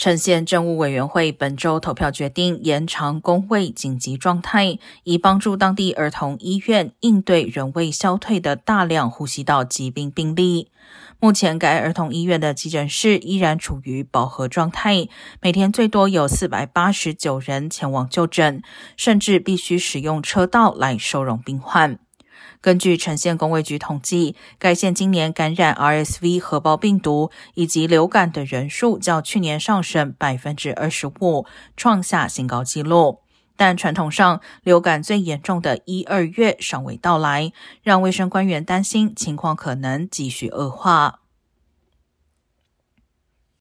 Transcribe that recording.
呈县政务委员会本周投票决定延长公卫紧急状态，以帮助当地儿童医院应对仍未消退的大量呼吸道疾病病例。目前，该儿童医院的急诊室依然处于饱和状态，每天最多有四百八十九人前往就诊，甚至必须使用车道来收容病患。根据城县工卫局统计，该县今年感染 RSV 核胞病毒以及流感的人数较去年上升百分之二十五，创下新高纪录。但传统上，流感最严重的一二月尚未到来，让卫生官员担心情况可能继续恶化。